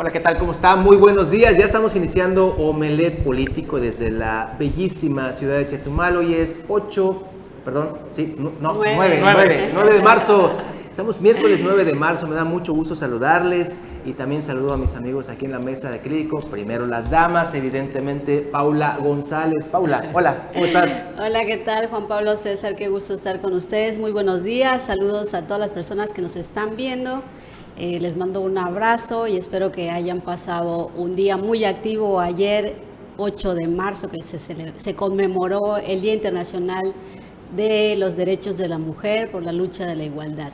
Hola, ¿qué tal? ¿Cómo está? Muy buenos días. Ya estamos iniciando Omelet Político desde la bellísima ciudad de Chetumal. Hoy es 8, perdón, sí, no, 9, 9, 9 de marzo. Estamos miércoles 9 de marzo. Me da mucho gusto saludarles y también saludo a mis amigos aquí en la mesa de acrílico. Primero las damas, evidentemente Paula González. Paula, hola, ¿cómo estás? Hola, ¿qué tal? Juan Pablo César, qué gusto estar con ustedes. Muy buenos días. Saludos a todas las personas que nos están viendo. Eh, les mando un abrazo y espero que hayan pasado un día muy activo ayer, 8 de marzo, que se, se conmemoró el Día Internacional de los Derechos de la Mujer por la lucha de la igualdad.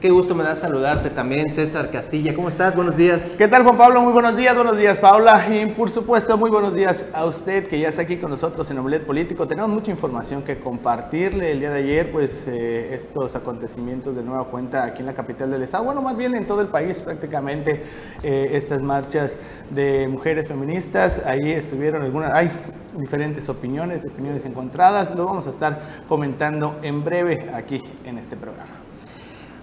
Qué gusto me da saludarte también, César Castilla. ¿Cómo estás? Buenos días. ¿Qué tal, Juan Pablo? Muy buenos días. Buenos días, Paula. Y por supuesto, muy buenos días a usted que ya está aquí con nosotros en Omelet Político. Tenemos mucha información que compartirle. El día de ayer, pues, eh, estos acontecimientos de nueva cuenta aquí en la capital del estado. Bueno, más bien en todo el país prácticamente eh, estas marchas de mujeres feministas. Ahí estuvieron algunas, hay diferentes opiniones, opiniones encontradas. Lo vamos a estar comentando en breve aquí en este programa.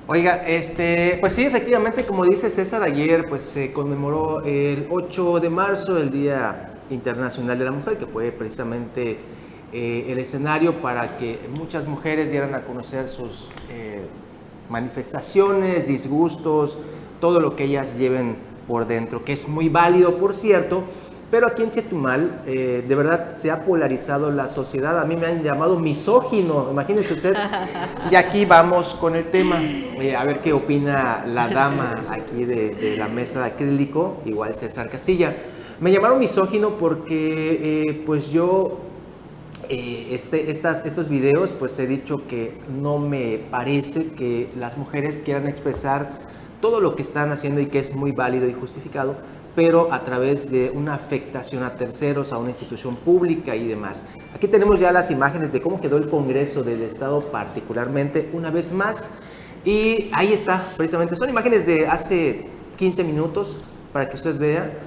Oiga, este, pues sí, efectivamente, como dice César, ayer pues se conmemoró el 8 de marzo, el Día Internacional de la Mujer, que fue precisamente eh, el escenario para que muchas mujeres dieran a conocer sus eh, manifestaciones, disgustos, todo lo que ellas lleven por dentro, que es muy válido, por cierto, pero aquí en Chetumal, eh, de verdad, se ha polarizado la sociedad. A mí me han llamado misógino, imagínese usted. Y aquí vamos con el tema. Eh, a ver qué opina la dama aquí de, la mesa de acrílico, igual César Castilla. Me llamaron misógino porque, eh, pues yo, este, estas, estos videos, pues he dicho que no me parece que las mujeres quieran expresar todo lo que están haciendo y que es muy válido y justificado pero a través de una afectación a terceros, a una institución pública y demás. Aquí tenemos ya las imágenes de cómo quedó el Congreso del Estado particularmente una vez más. Y ahí está, precisamente, son imágenes de hace 15 minutos para que usted vea.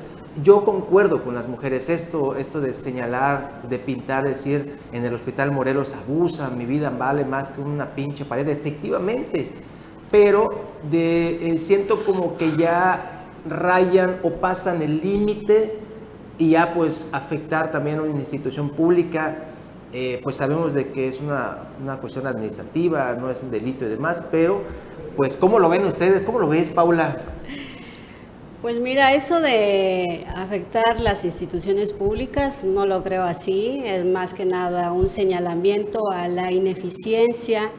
Yo concuerdo con las mujeres, esto, esto de señalar, de pintar, decir, en el Hospital Morelos abusan, mi vida vale más que una pinche pared, efectivamente, pero de, eh, siento como que ya rayan o pasan el límite y ya pues afectar también a una institución pública, eh, pues sabemos de que es una, una, cuestión administrativa, no es un delito y demás, pero pues ¿cómo lo ven ustedes? ¿Cómo lo ves, Paula? Pues mira, eso de afectar las instituciones públicas no lo creo así, es más que nada un señalamiento a la ineficiencia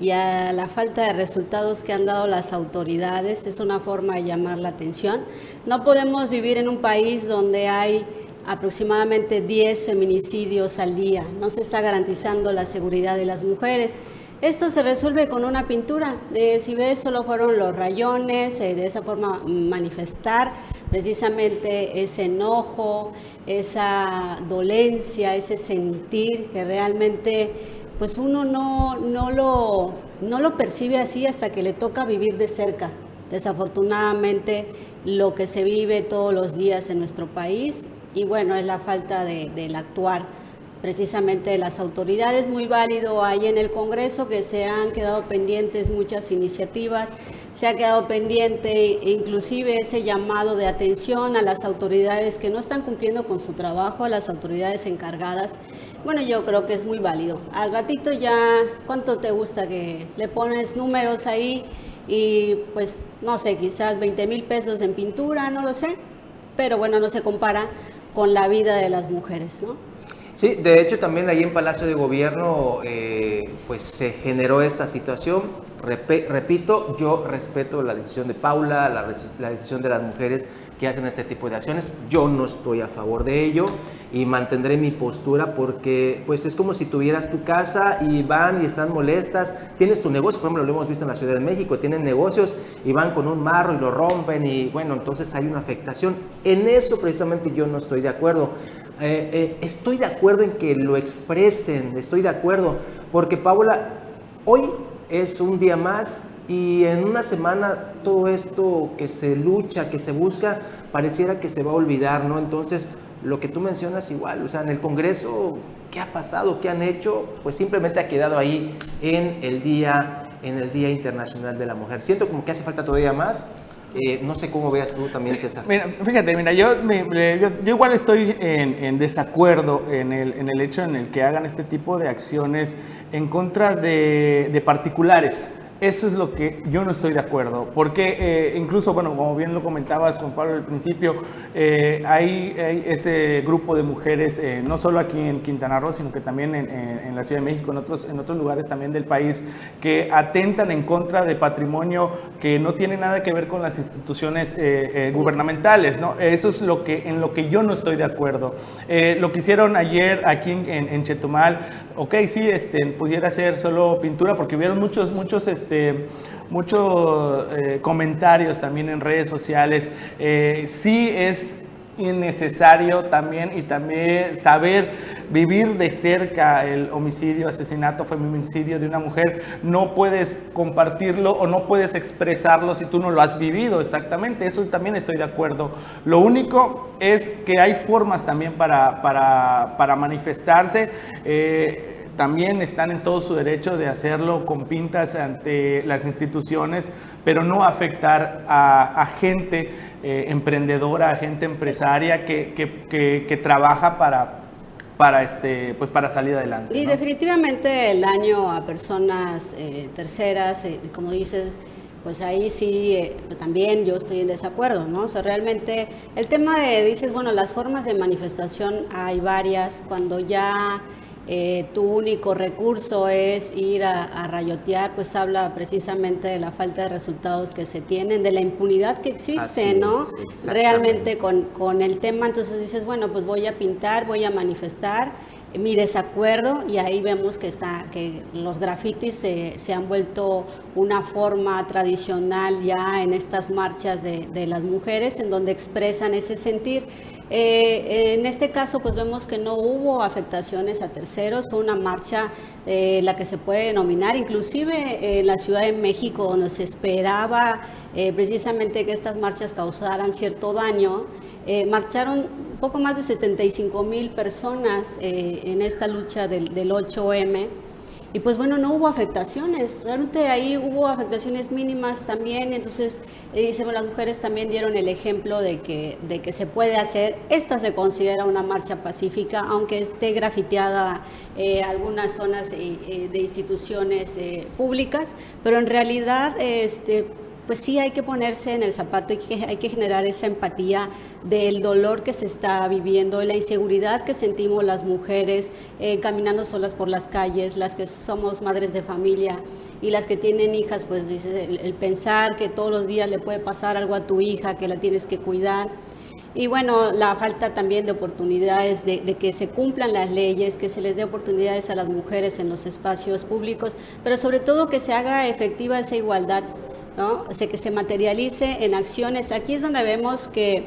y a la falta de resultados que han dado las autoridades. Es una forma de llamar la atención. No podemos vivir en un país donde hay aproximadamente 10 feminicidios al día. No se está garantizando la seguridad de las mujeres. Esto se resuelve con una pintura. si ves, solo fueron los rayones, eh, de esa forma manifestar precisamente ese enojo, esa dolencia, ese sentir que realmente pues uno no, no, lo, no lo percibe así hasta que le toca vivir de cerca. Desafortunadamente, lo que se vive todos los días en nuestro país, y bueno, es la falta de, del actuar precisamente de las autoridades. Muy válido ahí en el Congreso que se han quedado pendientes muchas iniciativas, se ha quedado pendiente inclusive ese llamado de atención a las autoridades que no están cumpliendo con su trabajo, a las autoridades encargadas. Bueno, yo creo que es muy válido. Al ratito ya, ¿cuánto te gusta que le pones números ahí? Y pues, no sé, quizás 20 mil pesos en pintura, no lo sé, pero bueno, no se compara con la vida de las mujeres, ¿no? Sí, de hecho también ahí en Palacio de Gobierno eh, pues se generó esta situación. repito, yo respeto la decisión de Paula, la, decisión de las mujeres que hacen este tipo de acciones. Yo no estoy a favor de ello y mantendré mi postura porque pues es como si tuvieras tu casa y van y están molestas. Tienes tu negocio, por ejemplo, lo hemos visto en la Ciudad de México, tienen negocios y van con un marro y lo rompen y bueno, entonces hay una afectación. En eso precisamente yo no estoy de acuerdo. Eh, eh, estoy de acuerdo en que lo expresen, estoy de acuerdo, porque Paula, hoy es un día más y en una semana todo esto que se lucha, que se busca, pareciera que se va a olvidar, ¿no? Entonces, lo que tú mencionas igual, o sea, en el Congreso, ¿qué ha pasado? ¿Qué han hecho? Pues simplemente ha quedado ahí en el Día, en el Día Internacional de la Mujer. Siento como que hace falta todavía más Eh, no sé cómo veas tú también, César. Mira, fíjate, mira, yo, yo, igual estoy en, desacuerdo en el, en el, hecho en el que hagan este tipo de acciones en contra de, de particulares. Eso es lo que yo no estoy de acuerdo, porque eh, incluso, bueno, como bien lo comentabas con Pablo al principio, eh, hay, este grupo de mujeres, eh, no solo aquí en Quintana Roo, sino que también en, la Ciudad de México, en otros, en otros lugares también del país, que atentan en contra de patrimonio que no tiene nada que ver con las instituciones gubernamentales, ¿no? Eso es lo que, en lo que yo no estoy de acuerdo. lo que hicieron ayer aquí en Chetumal, ok, sí, este, pudiera ser solo pintura, porque hubieron muchos, muchos, este, muchos eh, comentarios también en redes sociales. Eh, sí es innecesario también y también saber vivir de cerca el homicidio, asesinato, feminicidio de una mujer, no puedes compartirlo o no puedes expresarlo si tú no lo has vivido exactamente, eso también estoy de acuerdo. Lo único es que hay formas también para, para, manifestarse. Eh, también están en todo su derecho de hacerlo con pintas ante las instituciones, pero no afectar a, gente eh, emprendedora, gente empresaria que, que, trabaja para, para, este, pues para salir adelante. Y definitivamente el daño a personas eh, terceras, eh, como dices, pues ahí sí también yo estoy en desacuerdo, ¿no? O sea, realmente el tema de, dices, bueno, las formas de manifestación hay varias, cuando ya eh, tu único recurso es ir a, rayotear, pues habla precisamente de la falta de resultados que se tienen, de la impunidad que existe, ¿no? Realmente con, con el tema, entonces dices, bueno, pues voy a pintar, voy a manifestar mi desacuerdo y ahí vemos que, está, que los grafitis se, se, han vuelto una forma tradicional ya en estas marchas de, de las mujeres en donde expresan ese sentir. Eh, en este caso, pues vemos que no hubo afectaciones a terceros, fue una marcha eh, la que se puede denominar, inclusive en la Ciudad de México, donde se esperaba eh, precisamente que estas marchas causaran cierto daño, marcharon poco más de 75 mil personas en esta lucha del 8M. Y pues bueno, no hubo afectaciones, realmente ahí hubo afectaciones mínimas también, entonces eh, las mujeres también dieron el ejemplo de que, de que se puede hacer, esta se considera una marcha pacífica, aunque esté grafiteada eh, algunas zonas eh, de instituciones públicas, pero en realidad este, pues sí hay que ponerse en el zapato y hay que generar esa empatía del dolor que se está viviendo, la inseguridad que sentimos las mujeres eh, caminando solas por las calles, las que somos madres de familia y las que tienen hijas, pues el, pensar que todos los días le puede pasar algo a tu hija, que la tienes que cuidar. Y bueno, la falta también de oportunidades, de, de, que se cumplan las leyes, que se les dé oportunidades a las mujeres en los espacios públicos, pero sobre todo que se haga efectiva esa igualdad ¿no? O sea, que se materialice en acciones. Aquí es donde vemos que,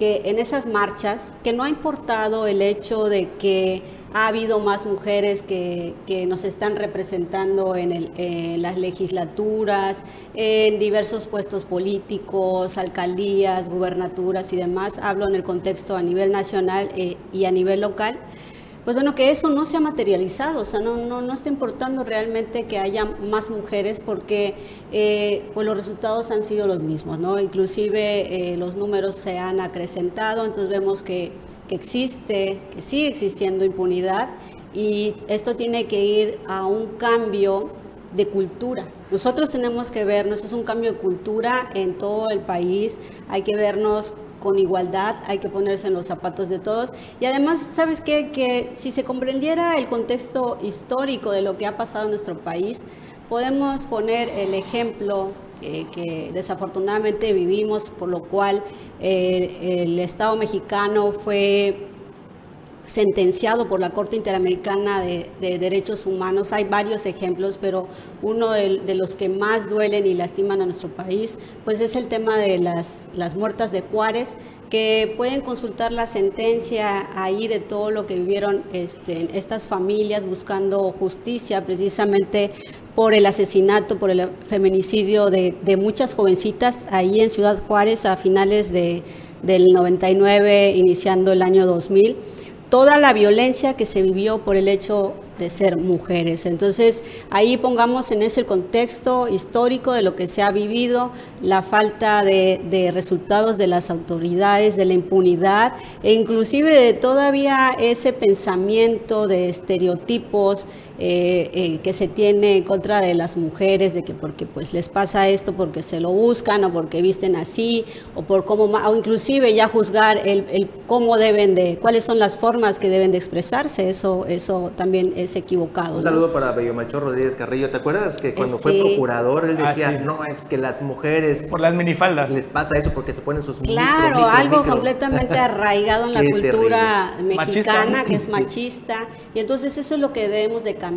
en esas marchas, que no ha importado el hecho de que ha habido más mujeres que, nos están representando en, las legislaturas, en diversos puestos políticos, alcaldías, gubernaturas y demás. Hablo en el contexto a nivel nacional eh, y a nivel local pues bueno, que eso no se ha materializado, o sea, no, no, no está importando realmente que haya más mujeres porque eh, pues los resultados han sido los mismos, ¿no? Inclusive eh, los números se han acrecentado, entonces vemos que, que existe, que sigue existiendo impunidad y esto tiene que ir a un cambio de cultura. Nosotros tenemos que vernos, es un cambio de cultura en todo el país, hay que vernos con igualdad, hay que ponerse en los zapatos de todos. Y además, ¿sabes qué? Que si se comprendiera el contexto histórico de lo que ha pasado en nuestro país, podemos poner el ejemplo eh, que desafortunadamente vivimos, por lo cual eh, el Estado mexicano fue sentenciado por la Corte Interamericana de, Derechos Humanos. Hay varios ejemplos, pero uno de, los que más duelen y lastiman a nuestro país, pues es el tema de las, las muertas de Juárez, que pueden consultar la sentencia ahí de todo lo que vivieron este, estas familias buscando justicia precisamente por el asesinato, por el feminicidio de, de muchas jovencitas ahí en Ciudad Juárez a finales de, del 99, iniciando el año 2000 toda la violencia que se vivió por el hecho de ser mujeres. Entonces, ahí pongamos en ese contexto histórico de lo que se ha vivido, la falta de, de resultados de las autoridades, de la impunidad e inclusive de todavía ese pensamiento de estereotipos eh, eh, que se tiene en contra de las mujeres, de que porque pues les pasa esto porque se lo buscan o porque visten así o por cómo, o inclusive ya juzgar el, el, cómo deben de, cuáles son las formas que deben de expresarse, eso, eso también es equivocado. Un saludo para Bello Melchor Rodríguez Carrillo, ¿te acuerdas que cuando Eh, fue sí. procurador él Ah, decía, sí. no, es que las mujeres Por las minifaldas. les pasa eso porque se ponen sus micro, Claro, micro, algo micro. completamente arraigado en la Qué cultura terrible. mexicana, Machista. que es Sí. machista, y entonces eso es lo que debemos de cambiar,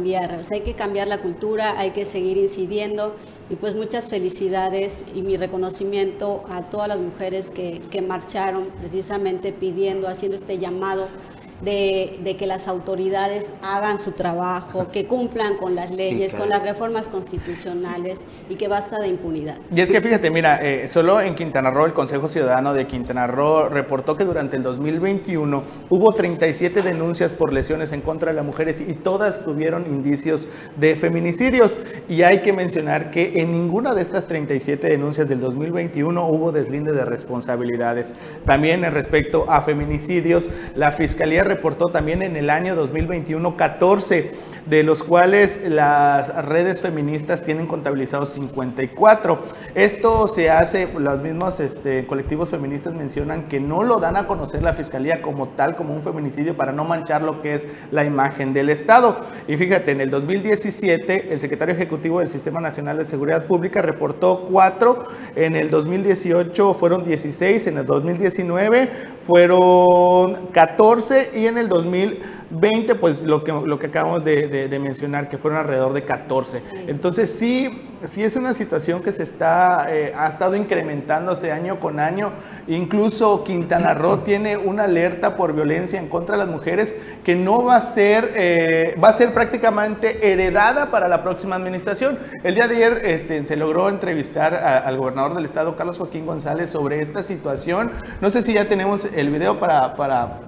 sea, hay que cambiar la cultura, hay que seguir incidiendo, y pues muchas felicidades y mi reconocimiento a todas las mujeres que, que marcharon precisamente pidiendo, haciendo este llamado de, de que las autoridades hagan su trabajo, que cumplan con las Sí, leyes, claro. con las reformas constitucionales y que basta de impunidad. Y es que fíjate, mira, eh, solo en Quintana Roo, el Consejo Ciudadano de Quintana Roo reportó que durante el 2021 hubo 37 denuncias por lesiones en contra de las mujeres y todas tuvieron indicios de feminicidios. Y hay que mencionar que en ninguna de estas 37 denuncias del 2021 hubo deslinde de responsabilidades. También respecto a feminicidios, la Fiscalía reportó también en el año 2021 14 de los cuales las redes feministas tienen contabilizados 54. Esto se hace, los mismos este, colectivos feministas mencionan que no lo dan a conocer la fiscalía como tal, como un feminicidio, para no manchar lo que es la imagen del Estado. Y fíjate, en el 2017, el secretario ejecutivo del Sistema Nacional de Seguridad Pública reportó cuatro, en el 2018 fueron 16, en el 2019 fueron 14 y en el 2020, pues lo que, lo que acabamos de, de- de mencionar, que fueron alrededor de 14. Entonces sí, sí es una situación que se está, eh, ha estado incrementándose año con año. Incluso Quintana Roo tiene una alerta por violencia en contra de las mujeres que no va a ser, eh, va a ser prácticamente heredada para la próxima administración. El día de ayer este, se logró entrevistar a- al gobernador del estado, Carlos Joaquín González, sobre esta situación. No sé si ya tenemos el video para, para,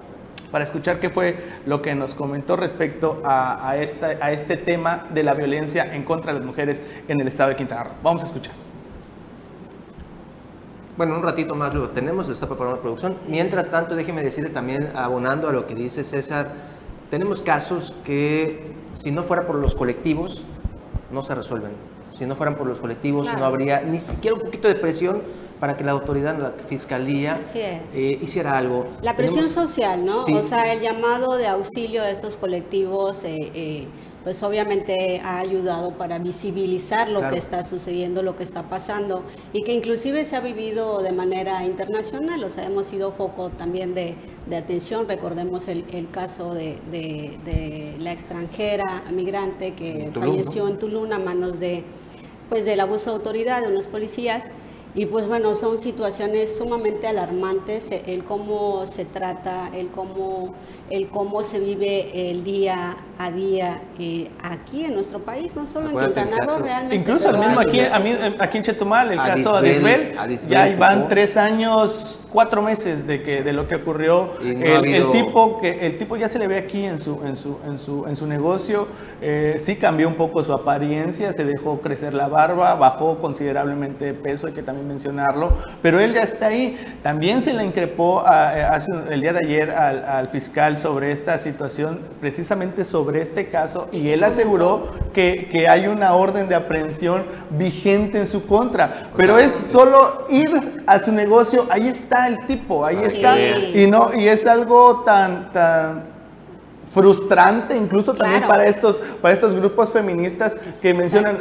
para escuchar qué fue lo que nos comentó respecto a, a esta, a este tema de la violencia en contra de las mujeres en el estado de Quintana Roo. Vamos a escuchar. Bueno, un ratito más lo tenemos, lo está preparando la producción. Mientras tanto, déjeme decirles también, abonando a lo que dice César, tenemos casos que si no fuera por los colectivos, no se resuelven. Si no fueran por los colectivos, Claro. no habría ni siquiera un poquito de presión para que la autoridad, la fiscalía, eh, hiciera algo. La presión Tenemos- social, ¿no? Sí. O sea, el llamado de auxilio de estos colectivos, eh, eh, pues obviamente ha ayudado para visibilizar lo Claro. que está sucediendo, lo que está pasando y que inclusive se ha vivido de manera internacional, o sea, hemos sido foco también de, de atención, recordemos el, el caso de, de- de la extranjera migrante que Tulum, falleció ¿no? en Tulum a manos de, pues, del abuso de autoridad de unos policías. Y pues bueno, son situaciones sumamente alarmantes, eh, el cómo se trata, el cómo, el cómo se vive el día a día eh, aquí en nuestro país, no solo en Quintana Roo, realmente. Incluso el mismo aquí, a mí- aquí en Chetumal, el caso Adisbel, de Adisbel, Adisbel ya van tres años, cuatro meses de que de lo que ocurrió. No el, ha habido- el tipo que el tipo ya se le ve aquí en su en su en su en su negocio, eh, sí cambió un poco su apariencia, se dejó crecer la barba, bajó considerablemente de peso, hay que también mencionarlo, pero él ya está ahí. También se le increpó a- el día de ayer al, al fiscal sobre esta situación, precisamente sobre este caso, y él aseguró que, que hay una orden de aprehensión vigente en su contra. Pero es solo ir a su negocio, ahí está el tipo, ahí está. Y no, y es algo tan, tan frustrante incluso también para estos, para estos grupos feministas que mencionan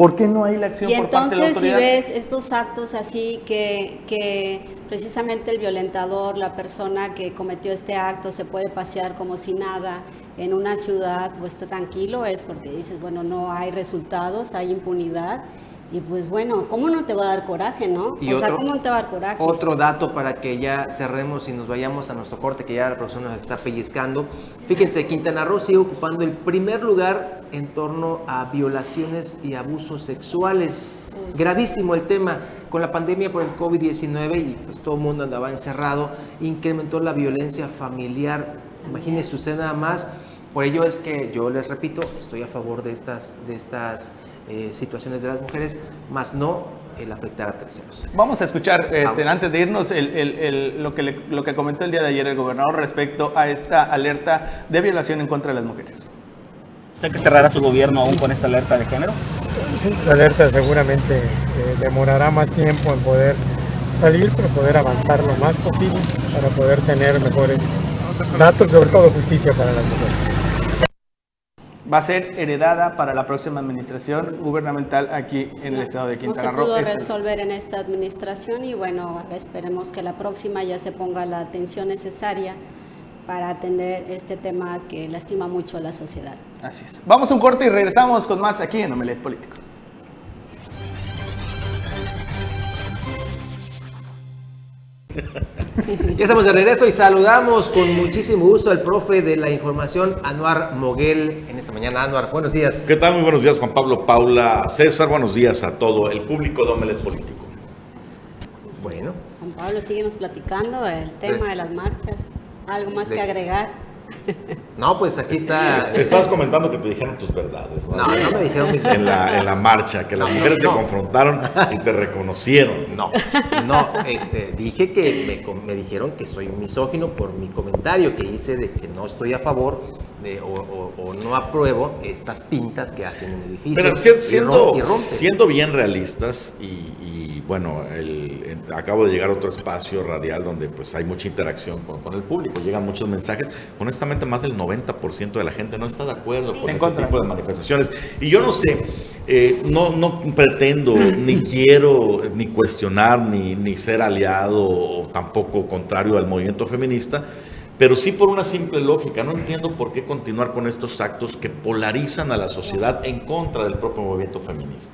¿por qué no hay la acción Y por parte de la entonces si ves estos actos así que, que precisamente el violentador, la persona que cometió este acto se puede pasear como si nada en una ciudad está tranquilo, es porque dices, bueno, no hay resultados, hay impunidad. Y pues bueno, ¿cómo no te va a dar coraje, no? Y o sea, ¿cómo no te va a dar coraje? Otro dato para que ya cerremos y nos vayamos a nuestro corte, que ya la profesora nos está pellizcando. Fíjense, Quintana Roo sigue ocupando el primer lugar en torno a violaciones y abusos sexuales. Gravísimo el tema. Con la pandemia por el COVID-19 y pues todo el mundo andaba encerrado, incrementó la violencia familiar. Imagínese usted nada más. Por ello es que yo les repito, estoy a favor de estas, de estas eh, situaciones de las mujeres, más no el afectar a terceros. Vamos a escuchar, este, antes de irnos, lo, que lo que comentó el día de ayer el gobernador respecto a esta alerta de violación en contra de las mujeres. ¿Usted que cerrará su gobierno aún con esta alerta de género? Sí, la alerta seguramente eh, demorará más tiempo en poder salir, pero poder avanzar lo más posible para poder tener mejores datos, sobre todo justicia para las mujeres va a ser heredada para la próxima administración gubernamental aquí en el estado de Quintana Roo. No se pudo resolver en esta administración y bueno, esperemos que la próxima ya se ponga la atención necesaria para atender este tema que lastima mucho a la sociedad. Así es. Vamos a un corte y regresamos con más aquí en Omelet Político. Ya estamos de regreso y saludamos con muchísimo gusto al profe de la información, Anuar Moguel, en esta mañana. Anuar, buenos días. ¿Qué tal? Muy buenos días, Juan Pablo, Paula, César. Buenos días a todo el público de Omelet Político. Bueno. Juan Pablo, síguenos platicando el tema de las marchas. ¿Algo más que agregar? No, pues aquí está. Estabas comentando que te dijeron tus verdades. No, no, me dijeron mis en la, en la marcha, que las mujeres te confrontaron y te reconocieron. No, no, este, dije que me, me, dijeron que soy misógino por mi comentario que hice de que no estoy a favor de, o, o, no apruebo estas pintas que hacen en edificios. Pero siendo, siendo bien realistas y bueno, el, acabo de llegar a otro espacio radial donde pues hay mucha interacción con, el público, llegan muchos mensajes. Honestamente, más del 90% de la gente no está de acuerdo con ese tipo de manifestaciones. Y yo no sé, eh, no, no pretendo, ni quiero, ni cuestionar, ni, ni ser aliado o tampoco contrario al movimiento feminista pero sí por una simple lógica. No entiendo por qué continuar con estos actos que polarizan a la sociedad en contra del propio movimiento feminista.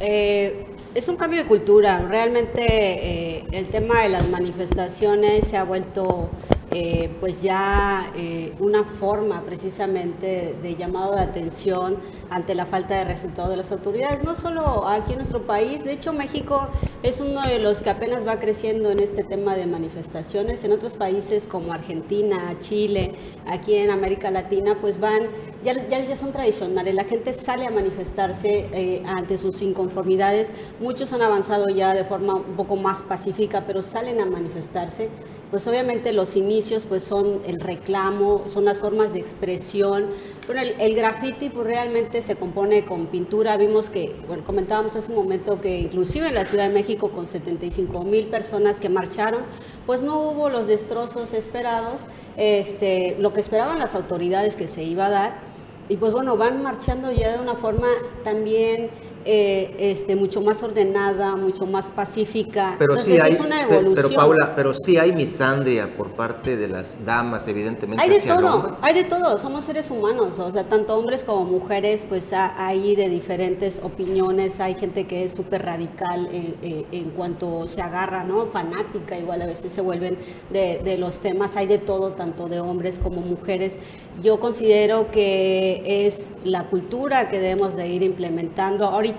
Eh, es un cambio de cultura. Realmente eh, el tema de las manifestaciones se ha vuelto eh, pues ya eh, una forma precisamente de llamado de atención ante la falta de resultados de las autoridades, no solo aquí en nuestro país, de hecho México es uno de los que apenas va creciendo en este tema de manifestaciones, en otros países como Argentina, Chile, aquí en América Latina, pues van, ya, ya, ya son tradicionales, la gente sale a manifestarse ante sus inconformidades, muchos han avanzado ya de forma un poco más pacífica, pero salen a manifestarse pues obviamente los inicios pues son el reclamo, son las formas de expresión. Bueno, el, el graffiti pues realmente se compone con pintura. Vimos que, bueno, comentábamos hace un momento que inclusive en la Ciudad de México con 75 mil personas que marcharon, pues no hubo los destrozos esperados, este, lo que esperaban las autoridades que se iba a dar. Y pues bueno, van marchando ya de una forma también eh, este, mucho más ordenada, mucho más pacífica. Pero sí hay, es una evolución. Pero, Paula, pero sí hay misandria por parte de las damas, evidentemente. Hay de todo, hay de todo, somos seres humanos, o sea, tanto hombres como mujeres, pues hay de diferentes opiniones, hay gente que es súper radical en, cuanto se agarra, ¿no? Fanática, igual a veces se vuelven de, de los temas, hay de todo, tanto de hombres como mujeres. Yo considero que es la cultura que debemos de ir implementando. Ahorita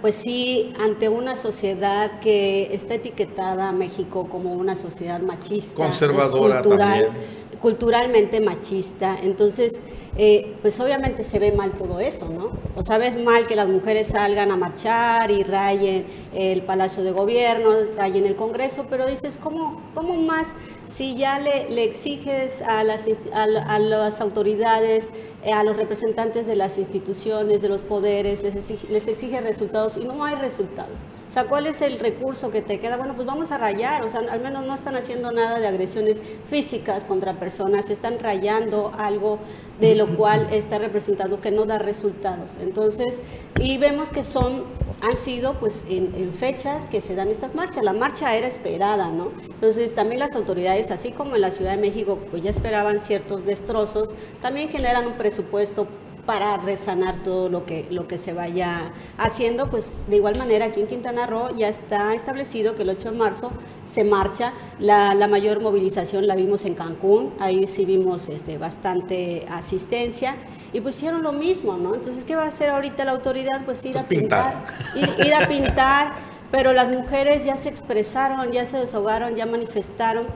pues sí, ante una sociedad que está etiquetada a México como una sociedad machista, conservadora también. culturalmente machista, entonces eh, pues obviamente se ve mal todo eso, ¿no? O sea, ves mal que las mujeres salgan a marchar y rayen el Palacio de Gobierno, rayen el Congreso, pero dices, ¿cómo, cómo más si ya le, exiges a las, a, las autoridades, eh, a los representantes de las instituciones, de los poderes, les exige resultados y no hay resultados? Sea, ¿cuál es el recurso que te queda? Bueno, pues vamos a rayar, o sea, al menos no están haciendo nada de agresiones físicas contra personas, están rayando algo de lo cual está representando que no da resultados. Entonces, y vemos que son, han sido pues en, fechas que se dan estas marchas. La marcha era esperada, ¿no? Entonces, también las autoridades, así como en la Ciudad de México, pues ya esperaban ciertos destrozos, también generan un presupuesto para resanar todo lo que, lo que se vaya haciendo. Pues de igual manera aquí en Quintana Roo ya está establecido que el 8 de marzo se marcha. La, la mayor movilización la vimos en Cancún, ahí sí vimos este, bastante asistencia y pues hicieron lo mismo, ¿no? Entonces, ¿qué va a hacer ahorita la autoridad? Pues ir a pues pintar, ir a pintar, pero las mujeres ya se expresaron, ya se deshogaron, ya manifestaron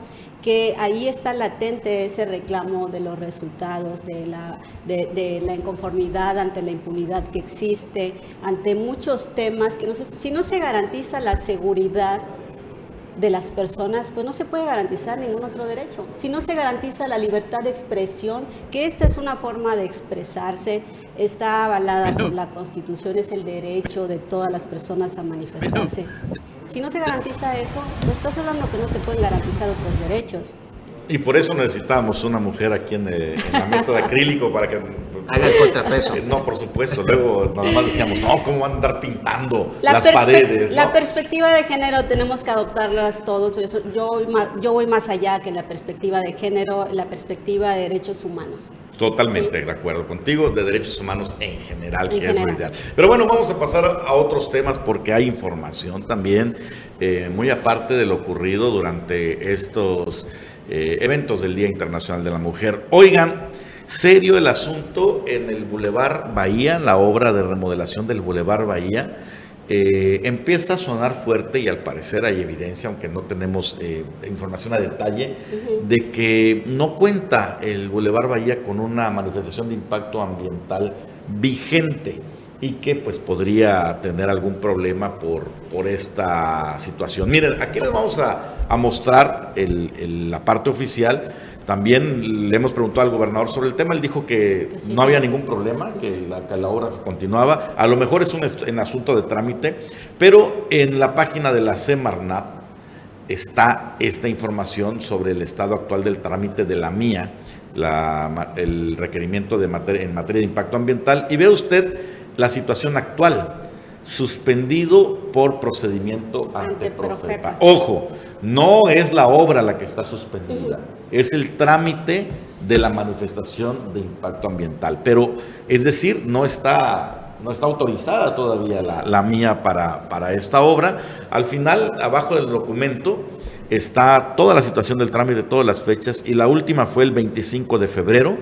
que ahí está latente ese reclamo de los resultados, de la, de, la inconformidad ante la impunidad que existe, ante muchos temas que no si no se garantiza la seguridad de las personas, pues no se puede garantizar ningún otro derecho. Si no se garantiza la libertad de expresión, que esta es una forma de expresarse, está avalada por la Constitución, es el derecho de todas las personas a manifestarse. Si no se garantiza eso, pues estás hablando que no te pueden garantizar otros derechos. Y por eso necesitamos una mujer aquí en, eh, la mesa de acrílico para que haga el contrapeso. Eh, no, por supuesto. Luego nada más decíamos, no, ¿cómo van a andar pintando las paredes? La perspectiva de género tenemos que adoptarlas todos. Yo, yo voy más allá que la perspectiva de género, la perspectiva de derechos humanos. Totalmente de acuerdo contigo, de derechos humanos en general, que es lo ideal. Pero bueno, vamos a pasar a otros temas porque hay información también, eh, muy aparte de lo ocurrido durante estos eh, eventos del Día Internacional de la Mujer. Oigan, serio el asunto en el Boulevard Bahía, la obra de remodelación del Boulevard Bahía. Eh, empieza a sonar fuerte y al parecer hay evidencia, aunque no tenemos eh, información a detalle, de que no cuenta el Boulevard Bahía con una manifestación de impacto ambiental vigente y que pues podría tener algún problema por, por esta situación. Miren, aquí les vamos a, mostrar la parte oficial. También le hemos preguntado al gobernador sobre el tema, él dijo que, no había ningún problema, que la, la, obra continuaba. A lo mejor es un asunto de trámite, pero en la página de la Semarnat está esta información sobre el estado actual del trámite de la mía, la, el requerimiento de materia, en materia de impacto ambiental. Y ve usted la situación actual, suspendido por procedimiento ante Profepa. Ojo, no es la obra la que está suspendida, es el trámite de la manifestación de impacto ambiental. Pero, es decir, no está, no está autorizada todavía la, la mía para, para esta obra. Al final, abajo del documento, está toda la situación del trámite, todas las fechas, y la última fue el 25 de febrero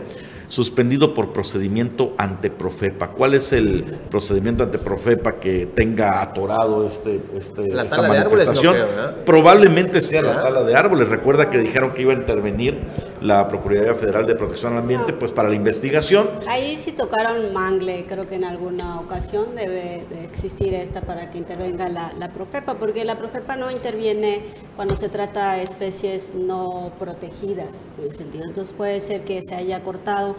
suspendido por procedimiento ante Profepa. ¿Cuál es el procedimiento ante Profepa que tenga atorado este, este esta manifestación? Probablemente sea la tala de árboles. Recuerda que dijeron que iba a intervenir la Procuraduría Federal de Protección al Ambiente pues para la investigación. Ahí sí tocaron mangle, creo que en alguna ocasión debe de existir esta para que intervenga la, la Profepa, porque la Profepa no interviene cuando se trata de especies no protegidas, en el sentido. Entonces puede ser que se haya cortado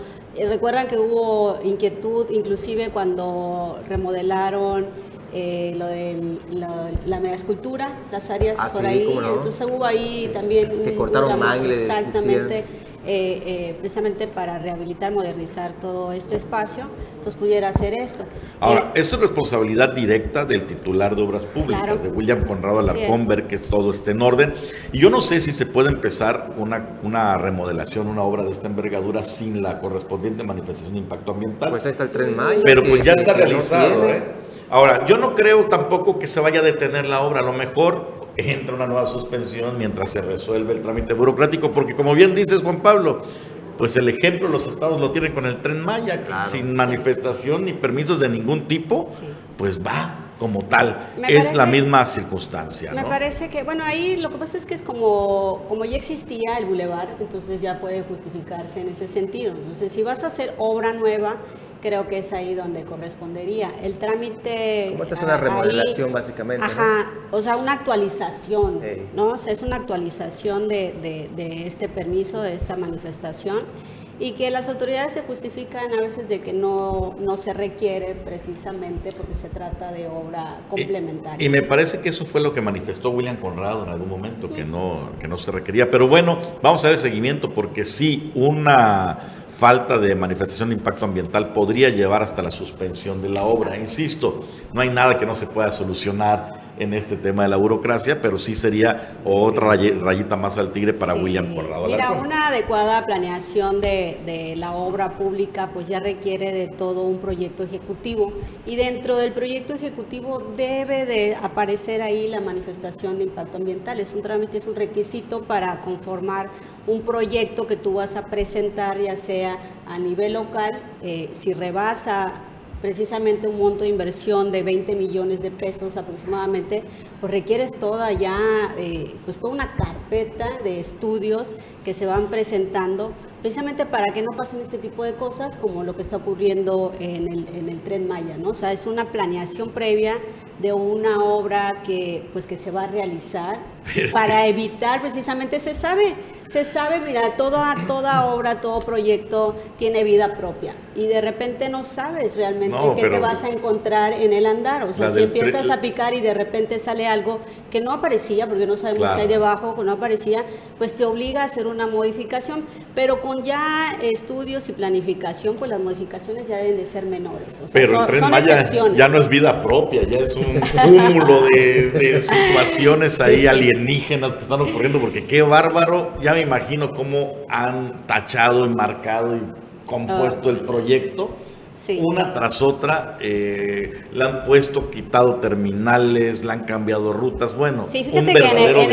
recuerdan que hubo inquietud inclusive cuando remodelaron eh, lo de la, la mega escultura, las áreas ah, por ahí. Entonces hubo ahí también... Que cortaron mangle. Exactamente. Eh, eh, precisamente para rehabilitar, modernizar todo este espacio, entonces pudiera hacer esto. Ahora, esto es responsabilidad directa del titular de Obras Públicas, de William Conrado Alarcón, ver que todo esté en orden. Y yo no sé si se puede empezar una, una remodelación, una obra de esta envergadura sin la correspondiente manifestación de impacto ambiental. Pues ahí está el tren Maya. Pero pues ya está realizado, ¿eh? Ahora, yo no creo tampoco que se vaya a detener la obra, a lo mejor entra una nueva suspensión mientras se resuelve el trámite burocrático, porque como bien dices Juan Pablo, pues el ejemplo los estados lo tienen con el tren Maya, sin manifestación ni permisos de ningún tipo, pues va como tal. es la misma circunstancia. Me parece que, bueno, ahí lo que pasa es que es como, como ya existía el bulevar, entonces ya puede justificarse en ese sentido. Entonces, si vas a hacer obra nueva, creo que es ahí donde correspondería. El trámite... Como esta es una remodelación básicamente. Ajá, o sea, una actualización, ¿no? O sea, es una actualización de, de, de, este permiso, de esta manifestación y que las autoridades se justifican a veces de que no, no se requiere precisamente porque se trata de obra complementaria. Y, me parece que eso fue lo que manifestó William Conrado en algún momento, que no, que no se requería. Pero bueno, vamos a dar el seguimiento porque sí, una falta de manifestación de impacto ambiental podría llevar hasta la suspensión de la obra. Insisto, no hay nada que no se pueda solucionar en este tema de la burocracia, pero sí sería otra rayita más al tigre para William Corrado. Mira, una adecuada planeación de, de, la obra pública pues ya requiere de todo un proyecto ejecutivo y dentro del proyecto ejecutivo debe de aparecer ahí la manifestación de impacto ambiental. Es un trámite, es un requisito para conformar un proyecto que tú vas a presentar, ya sea a nivel local, eh, si rebasa precisamente un monto de inversión de 20 millones de pesos aproximadamente, pues requieres toda ya, eh, pues toda una carpeta de estudios que se van presentando precisamente para que no pasen este tipo de cosas como lo que está ocurriendo en el, en el Tren Maya, ¿no? O sea, es una planeación previa de una obra que, pues, que se va a realizar para evitar precisamente, se sabe, se sabe, mira, toda, toda obra, todo proyecto tiene vida propia y de repente no sabes realmente qué te vas a encontrar en el andar. O sea, si empiezas a picar y de repente sale algo que no aparecía, porque no sabemos qué hay debajo, que no aparecía, pues te obliga a hacer una modificación. Pero con ya estudios y planificación, pues las modificaciones ya deben de ser menores. pero el tren Maya ya no es vida propia, ya es un cúmulo de, de situaciones ahí alienígenas que están ocurriendo, porque qué bárbaro, ya me imagino cómo han tachado, enmarcado y compuesto el proyecto. Una tras otra, eh, le han puesto, quitado terminales, le han cambiado rutas. Bueno, un verdadero en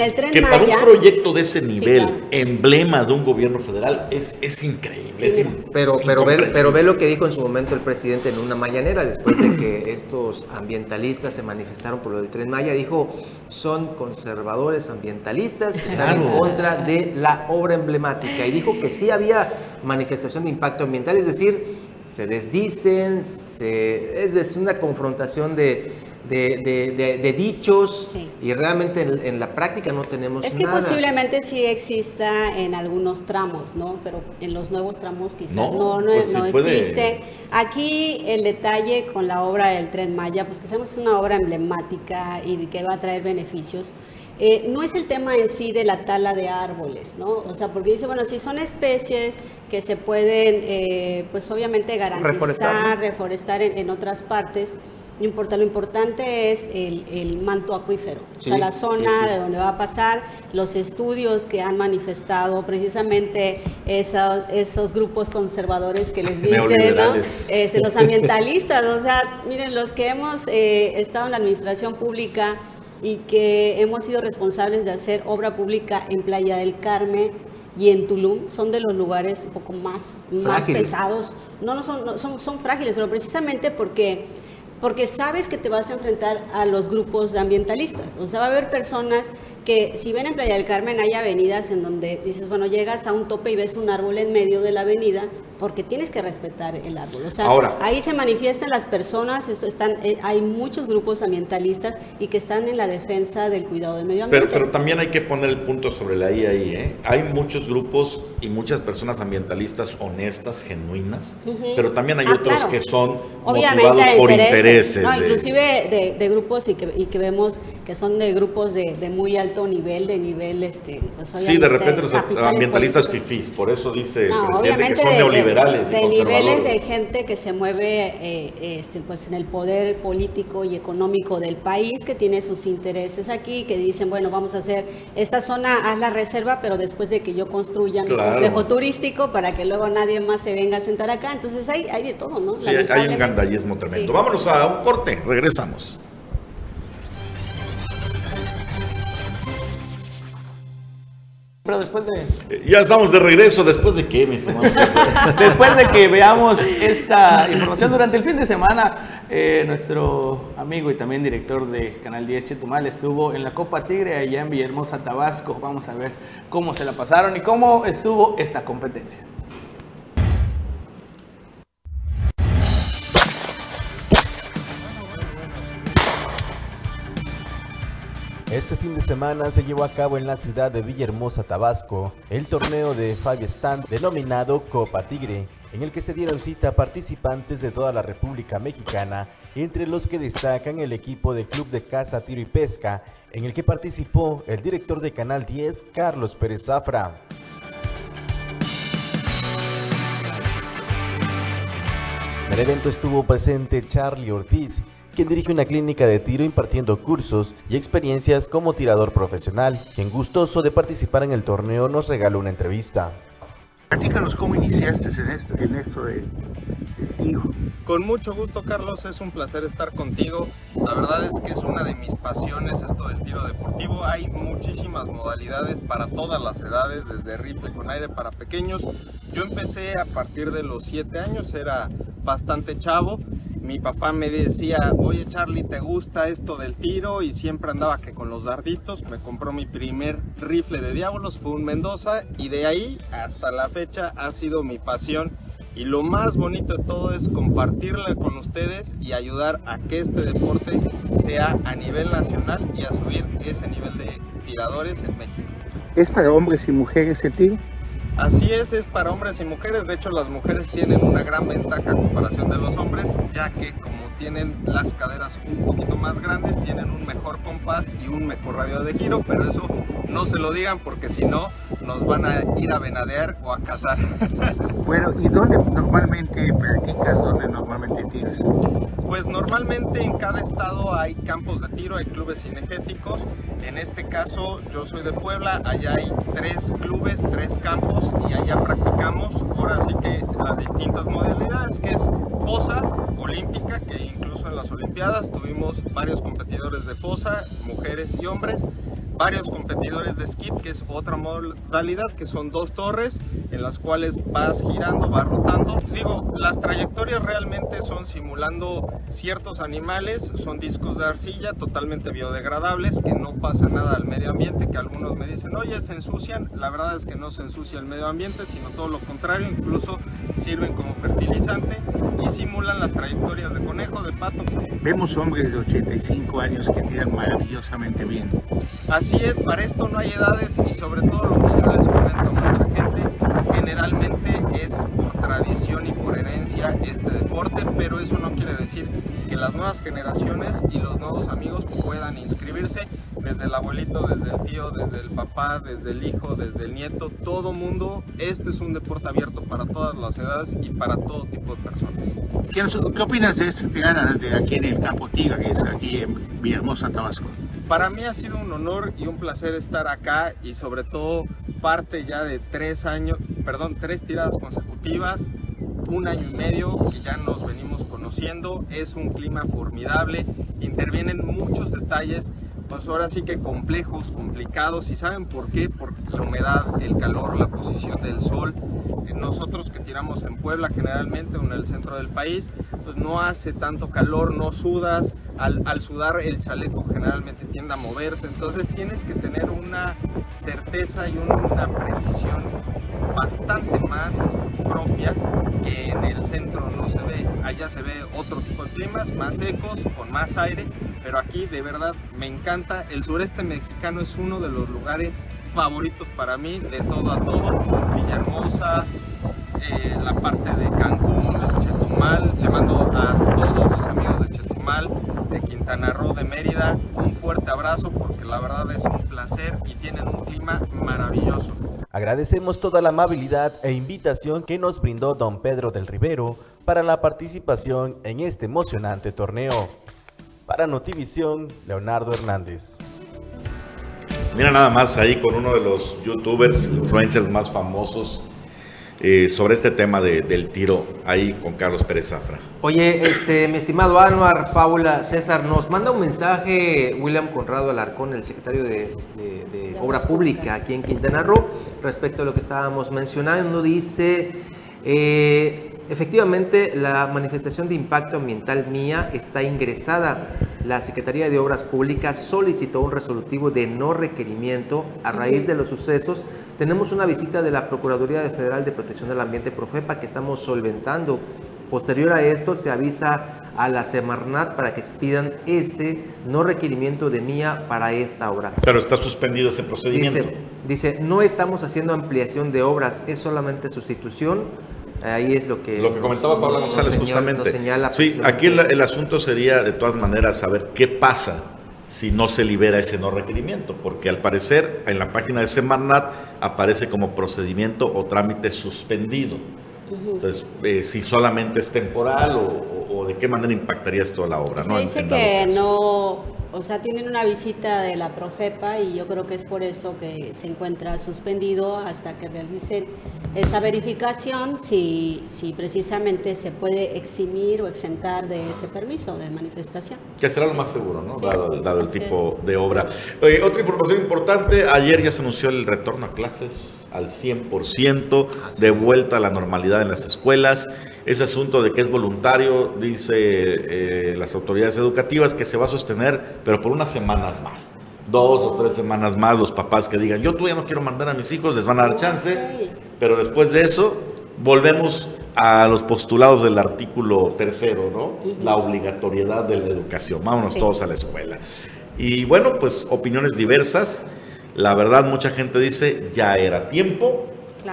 el, tren, que para un proyecto de ese nivel, emblema de un gobierno federal, es, es increíble. pero, pero, ve, pero ve lo que dijo en su momento el presidente en una mañanera, después de que estos ambientalistas se manifestaron por lo del tren Maya, dijo, son conservadores ambientalistas, están en contra de la obra emblemática. Y dijo que sí había manifestación de impacto ambiental, es decir, se desdicen, es una confrontación de, de, dichos y realmente en, la práctica no tenemos Es que posiblemente sí exista en algunos tramos, ¿no? Pero en los nuevos tramos quizás no, no, pues existe. Aquí el detalle con la obra del Tren Maya, pues que sabemos es una obra emblemática y que va a traer beneficios. Eh, no es el tema en sí de la tala de árboles, ¿no? O sea, porque dice, bueno, si son especies que se pueden, eh, pues obviamente garantizar, reforestar, en, otras partes, no importa, lo importante es el, manto acuífero, o sea, la zona de donde va a pasar, los estudios que han manifestado precisamente esos, esos grupos conservadores que les dicen, ¿no? Este, los ambientalistas, o sea, miren, los que hemos eh, estado en la administración pública, y que hemos sido responsables de hacer obra pública en Playa del Carmen y en Tulum son de los lugares un poco más, más pesados. No, no, son, son, son frágiles, pero precisamente porque porque sabes que te vas a enfrentar a los grupos ambientalistas. O sea, va a haber personas que si ven en Playa del Carmen hay avenidas en donde dices, bueno, llegas a un tope y ves un árbol en medio de la avenida porque tienes que respetar el árbol. O sea, ahí se manifiestan las personas, esto están, eh, hay muchos grupos ambientalistas y que están en la defensa del cuidado del medio ambiente. Pero, pero también hay que poner el punto sobre la I ahí. ¿eh? Hay muchos grupos y muchas personas ambientalistas honestas, genuinas, pero también hay ah, otros que son motivados por intereses. inclusive de, grupos y que, y que, vemos que son de grupos de, de muy alto nivel, de nivel, este, pues, Sí, de repente los ambientalistas fifís, por eso dice el presidente que son neoliberales de, niveles de gente que se mueve eh, este, pues en el poder político y económico del país, que tiene sus intereses aquí, que dicen, bueno, vamos a hacer esta zona, haz la reserva, pero después de que yo construya un complejo turístico para que luego nadie más se venga a sentar acá. Entonces hay, hay de todo, ¿no? Sí, hay un gandallismo tremendo. Vámonos a un corte, regresamos. Pero después de... Eh, ya estamos de regreso, después de qué, mis Después de que veamos esta información durante el fin de semana, eh, nuestro amigo y también director de Canal 10, Chetumal, estuvo en la Copa Tigre allá en Villahermosa, Tabasco. Vamos a ver cómo se la pasaron y cómo estuvo esta competencia. Este fin de semana se llevó a cabo en la ciudad de Villahermosa, Tabasco, el torneo de Five Stand denominado Copa Tigre, en el que se dieron cita participantes de toda la República Mexicana, entre los que destacan el equipo de Club de Caza, Tiro y Pesca, en el que participó el director de Canal 10, Carlos Pérez Zafra. En el evento estuvo presente Charlie Ortiz, quien dirige una clínica de tiro impartiendo cursos y experiencias como tirador profesional, quien gustoso de participar en el torneo nos regaló una entrevista. Platícanos cómo iniciaste en esto, en esto de, tiro. Con mucho gusto, Carlos. Es un placer estar contigo. La verdad es que es una de mis pasiones esto del tiro deportivo. Hay muchísimas modalidades para todas las edades, desde rifle con aire para pequeños. Yo empecé a partir de los 7 años, era bastante chavo. Mi papá me decía, oye Charlie, ¿te gusta esto del tiro? Y siempre andaba que con los darditos. Me compró mi primer rifle de diablos, fue un Mendoza. Y de ahí hasta la fecha ha sido mi pasión. Y lo más bonito de todo es compartirla con ustedes y ayudar a que este deporte sea a nivel nacional y a subir ese nivel de tiradores en México. ¿Es para hombres y mujeres el tiro? Así es, es para hombres y mujeres. De hecho, las mujeres tienen una gran ventaja a comparación de los hombres, ya que como tienen las caderas un poquito más grandes, tienen un mejor compás y un mejor radio de giro, pero eso no se lo digan porque si no nos van a ir a venadear o a cazar. Bueno, ¿y dónde normalmente practicas? ¿Dónde normalmente tiras? Pues normalmente en cada estado hay campos de tiro, hay clubes cinegéticos. En este caso yo soy de Puebla, allá hay tres clubes, tres campos y allá practicamos ahora sí que las distintas modalidades que es fosa olímpica que incluso en las olimpiadas tuvimos varios competidores de fosa, mujeres y hombres varios competidores de skip, que es otra modalidad, que son dos torres en las cuales vas girando, vas rotando. Digo, las trayectorias realmente son simulando ciertos animales, son discos de arcilla totalmente biodegradables, que no pasa nada al medio ambiente, que algunos me dicen, oye, se ensucian. La verdad es que no se ensucia el medio ambiente, sino todo lo contrario, incluso sirven como fertilizante y simulan las trayectorias de conejo, de pato. Vemos hombres de 85 años que tiran maravillosamente bien. Así es, para esto no hay edades y sobre todo lo que yo les comento a mucha gente, generalmente es por tradición y por herencia este deporte, pero eso no quiere decir que las nuevas generaciones y los nuevos amigos puedan inscribirse desde el abuelito, desde el tío, desde el papá, desde el hijo, desde el nieto, todo mundo. Este es un deporte abierto para todas las edades y para todo tipo de personas. ¿Qué, opinas de este de aquí en el Campo Tiga, que es aquí en Villahermosa, Tabasco? Para mí ha sido un honor y un placer estar acá y sobre todo parte ya de tres años, perdón, tres tiradas consecutivas, un año y medio que ya nos venimos conociendo, es un clima formidable, intervienen muchos detalles, pues ahora sí que complejos, complicados, y ¿saben por qué? Por la humedad, el calor, la posición del sol. Nosotros que tiramos en Puebla generalmente o en el centro del país, pues no hace tanto calor, no sudas, al, sudar el chaleco generalmente tiende a moverse, entonces tienes que tener una certeza y una precisión bastante más propia que en el centro no se ve. Allá se ve otro tipo de climas, más secos, con más aire, pero aquí de verdad me encanta. El sureste mexicano es uno de los lugares favoritos para mí, de todo a todo. Villahermosa, eh, la parte de Cancún, de Chetumal, le mando a todos los amigos de Chetumal, Quintana Roo, de Mérida, un fuerte abrazo porque la verdad es un placer y tienen un clima maravilloso. Agradecemos toda la amabilidad e invitación que nos brindó don Pedro del Rivero para la participación en este emocionante torneo. Para Notivisión, Leonardo Hernández. Mira nada más ahí con uno de los youtubers, influencers más famosos eh, sobre este tema del tiro ahí con Carlos Pérez Zafra. Oye, este, mi estimado Anuar, Paula, César, nos manda un mensaje William Conrado Alarcón, el secretario de, Obra Pública aquí en Quintana Roo, respecto a lo que estábamos mencionando. Dice, eh, efectivamente, la manifestación de impacto ambiental mía está ingresada. La Secretaría de Obras Públicas solicitó un resolutivo de no requerimiento a raíz de los sucesos tenemos una visita de la Procuraduría Federal de Protección del Ambiente Profepa que estamos solventando. Posterior a esto se avisa a la Semarnat para que expidan este no requerimiento de mía para esta obra. Pero está suspendido ese procedimiento. Dice, no estamos haciendo ampliación de obras, es solamente sustitución. Ahí es lo que... Lo que comentaba Pablo González justamente. sí, aquí el, el asunto sería de todas maneras saber qué pasa si no se libera ese no requerimiento, porque al parecer en la página de Semarnat aparece como procedimiento o trámite suspendido. Entonces, eh, si solamente es temporal o, o, de qué manera impactaría esto a la obra? ¿no? Se dice que no, o sea, tienen una visita de la Profepa y yo creo que es por eso que se encuentra suspendido hasta que realicen esa verificación si, si precisamente se puede eximir o exentar de ese permiso de manifestación. Que será lo más seguro, ¿no? dado, el tipo de obra. otra información importante, ayer ya se anunció el retorno a clases al 100%, de vuelta a la normalidad en las escuelas. Ese asunto de que es voluntario, dice eh, las autoridades educativas, que se va a sostener, pero por unas semanas más. Dos o tres semanas más, los papás que digan, yo todavía no quiero mandar a mis hijos, les van a dar chance, pero después de eso volvemos a los postulados del artículo tercero, ¿no? La obligatoriedad de la educación. Vámonos todos a la escuela. Y bueno, pues opiniones diversas. La verdad, mucha gente dice, ya era tiempo.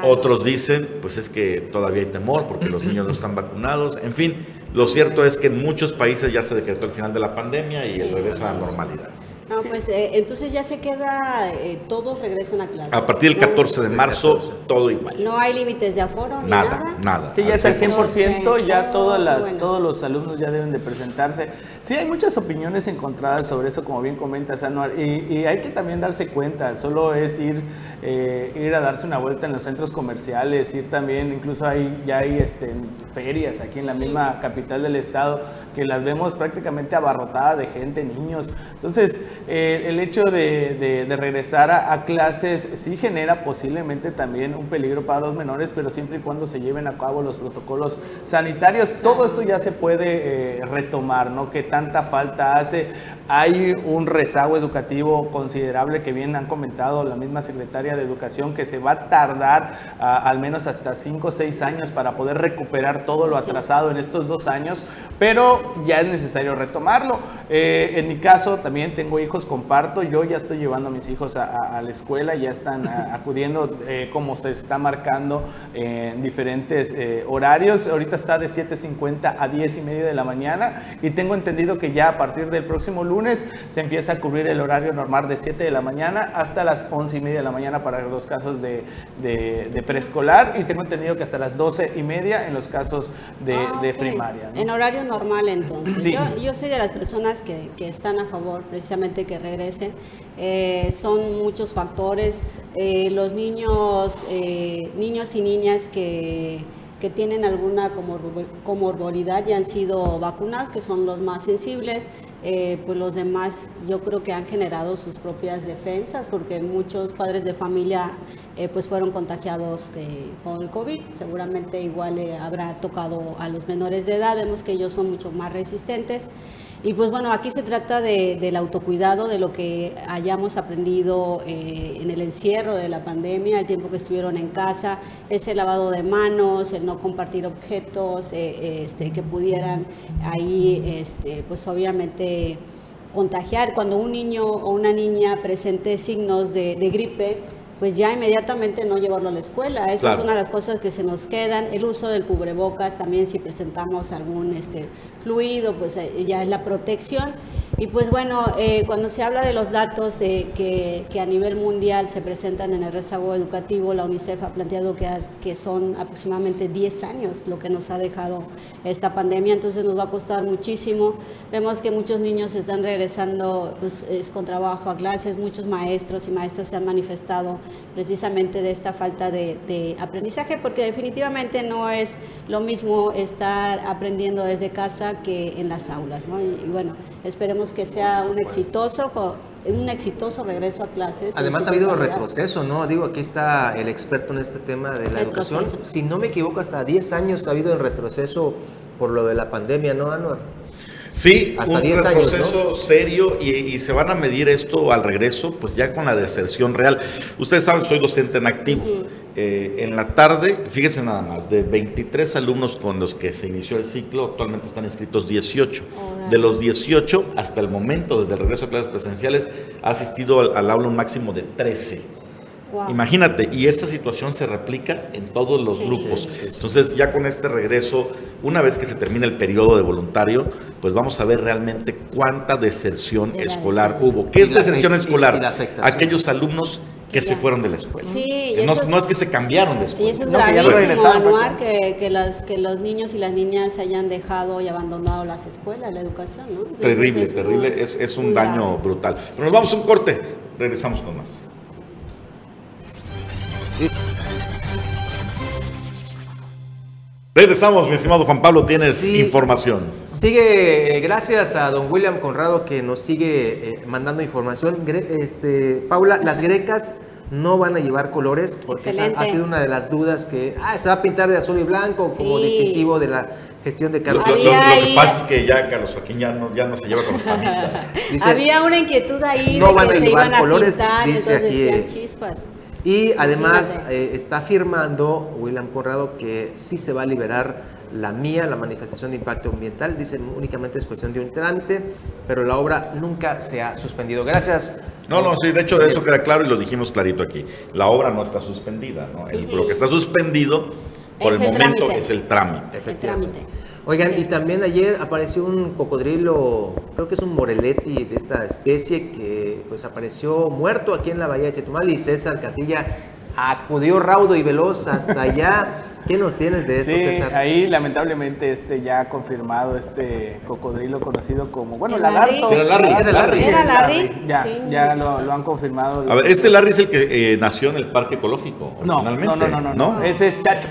Otros dicen, pues es que todavía hay temor porque los niños no están vacunados. En fin, lo cierto es que en muchos países ya se decretó el final de la pandemia y el regreso a la normalidad. No, pues eh, entonces ya se queda, eh, todos regresan a clase. A partir del 14 de marzo, todo igual. No hay límites de aforo, nada, nada. nada. Sí, ya es al 100%, ya todas las, todos los alumnos ya deben de presentarse. Sí, hay muchas opiniones encontradas sobre eso, como bien comentas, Anuar, y, hay que también darse cuenta, solo es ir, eh, ir a darse una vuelta en los centros comerciales, ir también, incluso hay, ya hay este, ferias aquí en la misma capital del estado, que las vemos prácticamente abarrotadas de gente, niños. Entonces, eh, el hecho de, regresar a, clases sí genera posiblemente también un peligro para los menores, pero siempre y cuando se lleven a cabo los protocolos sanitarios, todo esto ya se puede eh, retomar, ¿no? Que tanta falta hace. Hay un rezago educativo considerable que bien han comentado la misma secretaria de Educación que se va a tardar al menos hasta 5 o 6 años para poder recuperar todo lo atrasado en estos dos años, pero ya es necesario retomarlo. Eh, en mi caso también tengo hijos, comparto, yo ya estoy llevando a mis hijos a, la escuela, ya están acudiendo eh, como se está marcando en diferentes eh, horarios. Ahorita está de 7.50 a 10 y media de la mañana y tengo entendido que ya a partir del próximo lunes se empieza a cubrir el horario normal de 7 de la mañana hasta las 11 y media de la mañana para los casos de, de, preescolar y tengo entendido que hasta las 12 y media en los casos de, ah, primaria. En horario normal entonces. Yo, soy de las personas que, que están a favor precisamente que regresen. Eh, son muchos factores. Eh, los niños, eh, niños y niñas que que tienen alguna comorbilidad y han sido vacunados, que son los más sensibles, eh, pues los demás yo creo que han generado sus propias defensas, porque muchos padres de familia eh, pues fueron contagiados eh, con el COVID, seguramente igual habrá tocado a los menores de edad, vemos que ellos son mucho más resistentes. Y pues bueno, aquí se trata de, del autocuidado, de lo que hayamos aprendido eh, en el encierro de la pandemia, el tiempo que estuvieron en casa, ese lavado de manos, el no compartir objetos eh, este, que pudieran ahí, este, pues obviamente contagiar. Cuando un niño o una niña presente signos de gripe, pues ya inmediatamente no llevarlo a la escuela. Eso es una de las cosas que se nos quedan. El uso del cubrebocas también si presentamos algún este, fluido, pues eh, ya es la protección. Y pues bueno, eh, cuando se habla de los datos que, a nivel mundial se presentan en el rezago educativo, la UNICEF ha planteado que, que son aproximadamente 10 años lo que nos ha dejado esta pandemia, entonces nos va a costar muchísimo. Vemos que muchos niños están regresando pues, con trabajo a clases, muchos maestros y maestras se han manifestado precisamente de esta falta de, aprendizaje, porque definitivamente no es lo mismo estar aprendiendo desde casa que en las aulas. ¿no? y bueno, esperemos que sea un exitoso un exitoso regreso a clases. Además ha habido retroceso, ¿no? Digo, aquí está el experto en este tema de la educación. Si no me equivoco, hasta 10 años ha habido el retroceso por lo de la pandemia, ¿no, Anuar? Sí, un retroceso serio y, se van a medir esto al regreso, pues ya con la deserción real. Ustedes saben, soy docente en activo. Eh, en la tarde, fíjense nada más, de 23 alumnos con los que se inició el ciclo, actualmente están inscritos 18. De los 18, hasta el momento, desde el regreso a clases presenciales, ha asistido al aula un máximo de 13. Imagínate, y esta situación se replica en todos los grupos. Entonces, ya con este regreso, una vez que se termine el periodo de voluntario, pues vamos a ver realmente cuánta deserción escolar hubo. ¿Qué es deserción escolar? Aquellos alumnos que se fueron de la escuela. Sí, no, es- no es que se cambiaron de escuela. Y eso es No, gravísimo, Anuar, que, que, los, que los niños y las niñas hayan dejado y abandonado las escuelas, la educación, ¿no? Entonces, Terrible, es terrible, muy- es, es un daño grave. brutal. Pero nos vamos a un corte, regresamos con más. Regresamos, mi estimado Juan Pablo, tienes Sí. información. Sigue, eh, gracias a don William Conrado que nos sigue eh, mandando información. Este, Paula, las grecas no van a llevar colores porque Excelente. ha sido una de las dudas que ah, se va a pintar de azul y blanco como distintivo de la gestión de Lo, Carlos. lo- lo- que pasa es que ya Carlos Joaquín ya no, ya no se lleva con los panistas. Dice, Había una inquietud ahí No de van que a se llevar iban a colores, pintar, y dice entonces aquí, decían chispas. Y además eh, está afirmando William Conrado que sí se va a liberar la mía, la manifestación de impacto ambiental. Dicen únicamente es cuestión de un trámite, pero la obra nunca se ha suspendido. Gracias. No, no, sí, de hecho eso queda claro y lo dijimos clarito aquí. La obra no está suspendida, ¿no? El- lo que está suspendido por Es el el momento trámite. es el trámite. El trámite. Oigan, Sí. y también ayer apareció un cocodrilo, creo que es un moreletti de esta especie que pues apareció muerto aquí en la bahía de Chetumal y César Casilla acudió raudo y veloz hasta allá. ¿Qué nos tienes de esto, Sí, César? ahí lamentablemente este ya ha confirmado este cocodrilo conocido como, bueno, El lagarto. Larry. Era Larry, Lagarto, Larry. Era Larry. Ya, Sí, ya lo, pues. lo han confirmado. A ver, este Larry es el que eh, nació en el parque ecológico no, no, no, no, no, no, ese es Chacho.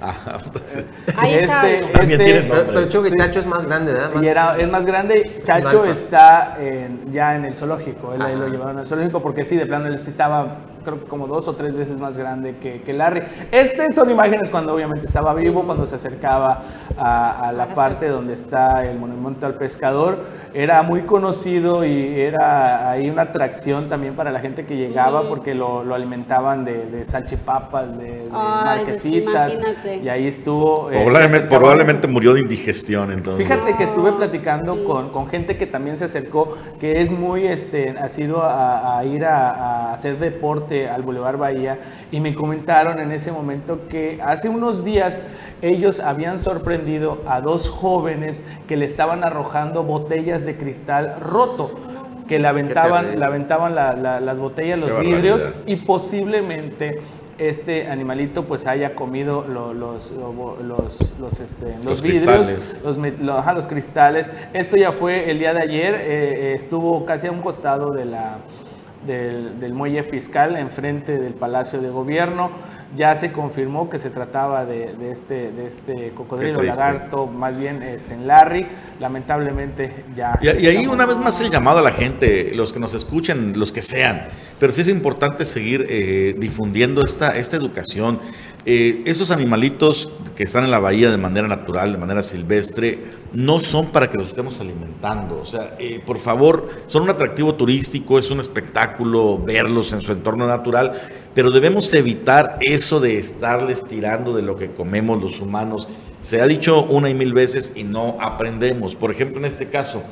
Ajá, entonces, Ahí está. También tiene Pero, nombre. pero creo que Chacho es más grande, ¿verdad? Más- Y era, es más grande. Chacho alfa. está en- ya en el zoológico. Él ahí lo llevaron al zoológico porque sí, de plano él sí estaba, creo que como dos o tres veces más grande que, que Larry. Este son imágenes cuando obviamente estaba vivo, cuando se acercaba a, a la las parte personas. donde está el monumento al pescador. Era muy conocido y era ahí una atracción también para la gente que llegaba porque lo, lo alimentaban de, de salchipapas, de, de Ay, pues, marquesitas. imagínate. Y ahí estuvo. eh, probablemente, murió de indigestión, entonces. Fíjate que estuve platicando sí. con, con gente que también se acercó, que es muy este, ha sido a, a ir a, a hacer deporte al Boulevard Bahía y me comentaron en ese momento que hace unos días ellos habían sorprendido a dos jóvenes que le estaban arrojando botellas de cristal roto que le aventaban, le aventaban la- la- las botellas, los Qué vidrios barbaridad. y posiblemente este animalito pues haya comido lo- los, lo- los, los, este, los vidrios, los, ajá, los cristales. Esto ya fue el día de ayer, eh, estuvo casi a un costado de la, del, del muelle fiscal, enfrente del Palacio de Gobierno. Ya se confirmó que se trataba de, de este, de este cocodrilo lagarto, más bien este, en Larry. Lamentablemente ya. Y, y ahí una vez más el llamado a la gente, los que nos escuchen, los que sean, pero sí es importante seguir eh, difundiendo esta, esta educación. Eh, esos animalitos que están en la bahía de manera natural, de manera silvestre, no son para que los estemos alimentando. O sea, eh, por favor, son un atractivo turístico, es un espectáculo verlos en su entorno natural, pero debemos evitar eso de estarles tirando de lo que comemos los humanos. Se ha dicho una y mil veces y no aprendemos. Por ejemplo, en este caso,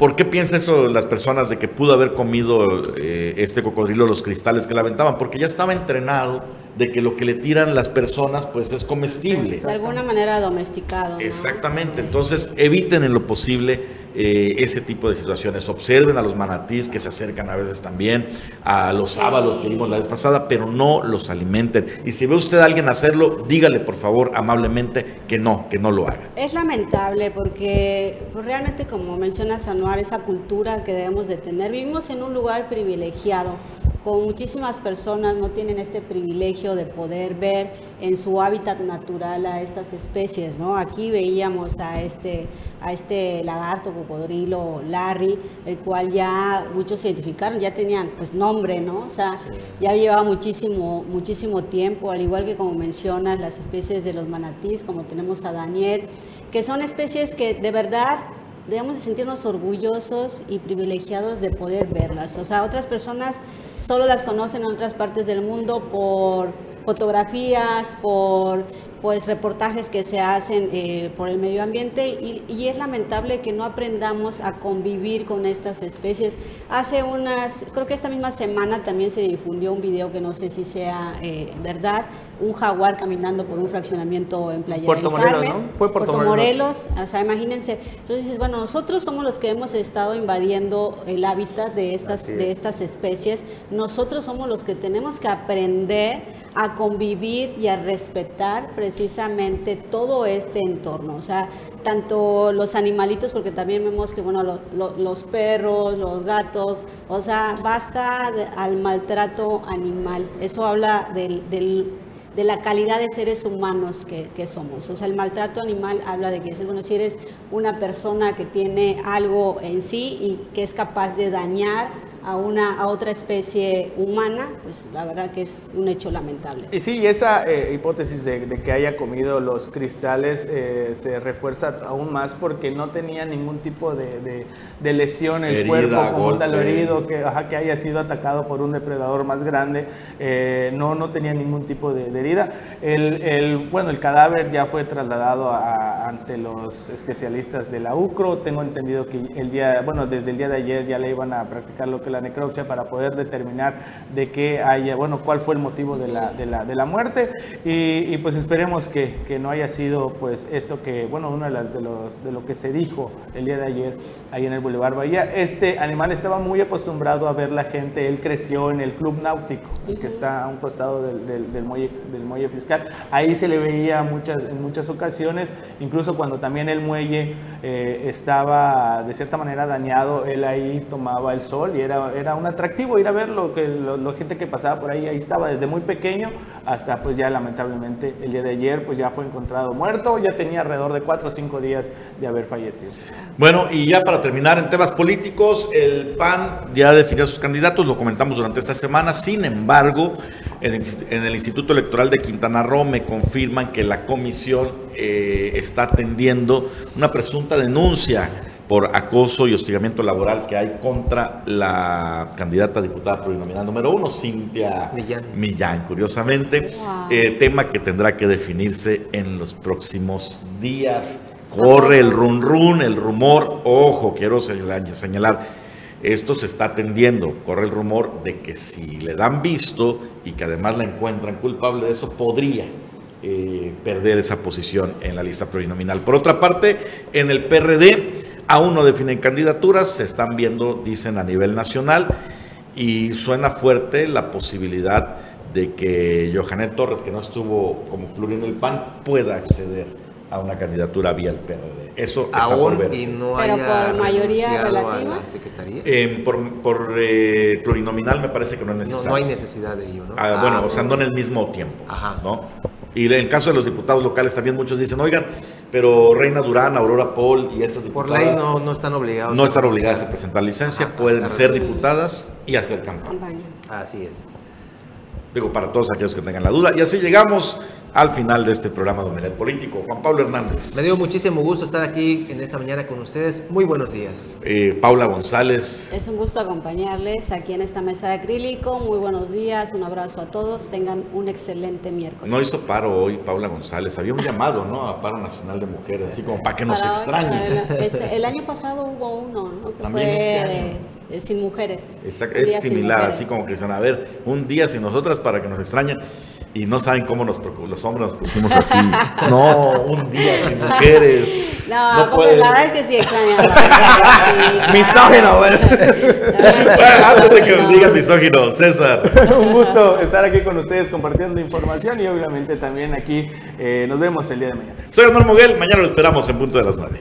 ¿Por qué piensa eso las personas de que pudo haber comido eh, este cocodrilo los cristales que le aventaban? Porque ya estaba entrenado de que lo que le tiran las personas pues es comestible. De alguna manera domesticado. ¿no? Exactamente, entonces eviten en lo posible eh, ese tipo de situaciones. Observen a los manatís que se acercan a veces también, a los sábalos que vimos la vez pasada, pero no los alimenten. Y si ve usted a alguien hacerlo, dígale por favor amablemente que no, que no lo haga. Es lamentable porque pues, realmente como mencionas Anuar, esa cultura que debemos de tener, vivimos en un lugar privilegiado, con muchísimas personas no tienen este privilegio de poder ver en su hábitat natural a estas especies, ¿no? Aquí veíamos a este, a este lagarto, cocodrilo, Larry, el cual ya muchos se identificaron, ya tenían pues nombre, ¿no? O sea, ya llevaba muchísimo, muchísimo tiempo, al igual que como mencionas, las especies de los manatís, como tenemos a Daniel, que son especies que de verdad debemos de sentirnos orgullosos y privilegiados de poder verlas. O sea, otras personas solo las conocen en otras partes del mundo por fotografías, por pues reportajes que se hacen eh, por el medio ambiente y, y, es lamentable que no aprendamos a convivir con estas especies. Hace unas, creo que esta misma semana también se difundió un video que no sé si sea eh, verdad, un jaguar caminando por un fraccionamiento en Playa Puerto del Morelos, Carmen. ¿no? Fue Puerto Morelos. o sea, imagínense. Entonces dices, bueno, nosotros somos los que hemos estado invadiendo el hábitat de estas, de estas especies. Nosotros somos los que tenemos que aprender a convivir y a respetar precisamente todo este entorno. O sea, tanto los animalitos, porque también vemos que, bueno, lo- lo- los perros, los gatos, o sea, basta de- al maltrato animal. Eso habla del, del- de la calidad de seres humanos que, que somos. O sea, el maltrato animal habla de que, bueno, si eres una persona que tiene algo en sí y que es capaz de dañar a, una, a otra especie humana, pues la verdad que es un hecho lamentable. Y sí, esa eh, hipótesis de, de que haya comido los cristales eh, se refuerza aún más porque no tenía ningún tipo de, de- de lesión en el Herida, cuerpo, como tal herido, que, ajá, que haya sido atacado por un depredador más grande. eh, no, no tenía ningún tipo de, de herida. El, el- bueno, el cadáver ya fue trasladado a- ante los especialistas de la UCRO. Tengo entendido que el día, bueno, desde el día de ayer ya le iban a practicar lo que es la necropsia para poder determinar de qué haya, bueno, cuál fue el motivo de la, de la, de la muerte. Y, y, pues esperemos que, que no haya sido pues esto que, bueno, uno de, las, de, los, de lo que se dijo el día de ayer ahí en el Boulevard Bahía. Este animal estaba muy acostumbrado a ver la gente, él creció en el Club Náutico, que está a un costado del, del, del muelle, del muelle fiscal. Ahí se le veía muchas, en muchas ocasiones, incluso cuando también el muelle eh, estaba de cierta manera dañado, él ahí tomaba el sol y era, era un atractivo ir a que lo- la gente que pasaba por ahí, ahí estaba desde muy pequeño hasta pues ya lamentablemente el día de ayer pues ya fue encontrado muerto, ya tenía alrededor de cuatro o cinco días de haber fallecido. Bueno, y ya para terminar en temas políticos, el PAN ya definió a sus candidatos, lo comentamos durante esta semana. Sin embargo, en el, en el Instituto Electoral de Quintana Roo me confirman que la comisión eh, está atendiendo una presunta denuncia por acoso y hostigamiento laboral que hay contra la candidata a diputada plurinominal número uno, Cintia Millán. Millán, curiosamente, eh, tema que tendrá que definirse en los próximos días. Corre el run run, el rumor, ojo, quiero señalar, señalar, esto se está atendiendo, corre el rumor de que si le dan visto y que además la encuentran culpable de eso, podría eh, perder esa posición en la lista plurinominal. Por otra parte, en el PRD aún no definen candidaturas, se están viendo, dicen, a nivel nacional y suena fuerte la posibilidad de que Johanet Torres, que no estuvo como plurin en el PAN, pueda acceder a una candidatura vía el PRD. Eso está por Aún verse. y no Pero por mayoría relativa. la secretaría. Eh, por por, eh, plurinominal me parece que no es no, necesario. no hay necesidad de ello, ¿no? Ah, bueno, Ah, o sea, no en el mismo tiempo. Ajá. ¿no? Y en el caso de los diputados locales también muchos dicen, oigan, pero Reina Durán, Aurora Paul y estas Por diputadas ley no, no están obligados. no están obligadas a presentar licencia, Ajá, pueden claro. ser diputadas y hacer. Campaña. Así es. Digo, para todos aquellos que tengan la duda. Y así llegamos al final de este programa de Omelet Político. Juan Pablo Hernández, Me dio muchísimo gusto estar aquí en esta mañana con ustedes. Muy buenos días. eh, Paula González, Es un gusto acompañarles aquí en esta mesa de acrílico. Muy buenos días, un abrazo a todos. Tengan un excelente miércoles. no hizo paro hoy Paula González. Había un llamado, ¿no? A paro nacional de mujeres, así como para que nos Para hoy, extrañen. El, ese- el año pasado hubo uno, ¿no? Que También fue este año. eh, sin mujeres. Exacto, es similar, así como que dicen, a ver, un día sin nosotras para que nos extrañen y no saben cómo nos los hombres nos pusimos así. no, un día sin mujeres. No, no porque pueden. la verdad es que sí sí, Misógino, bueno. Bueno, antes de que me digan misógino, César. Un gusto estar aquí con ustedes compartiendo información y obviamente también aquí eh, nos vemos el día de mañana. Soy Honor Moguel, mañana lo esperamos en punto de las 9.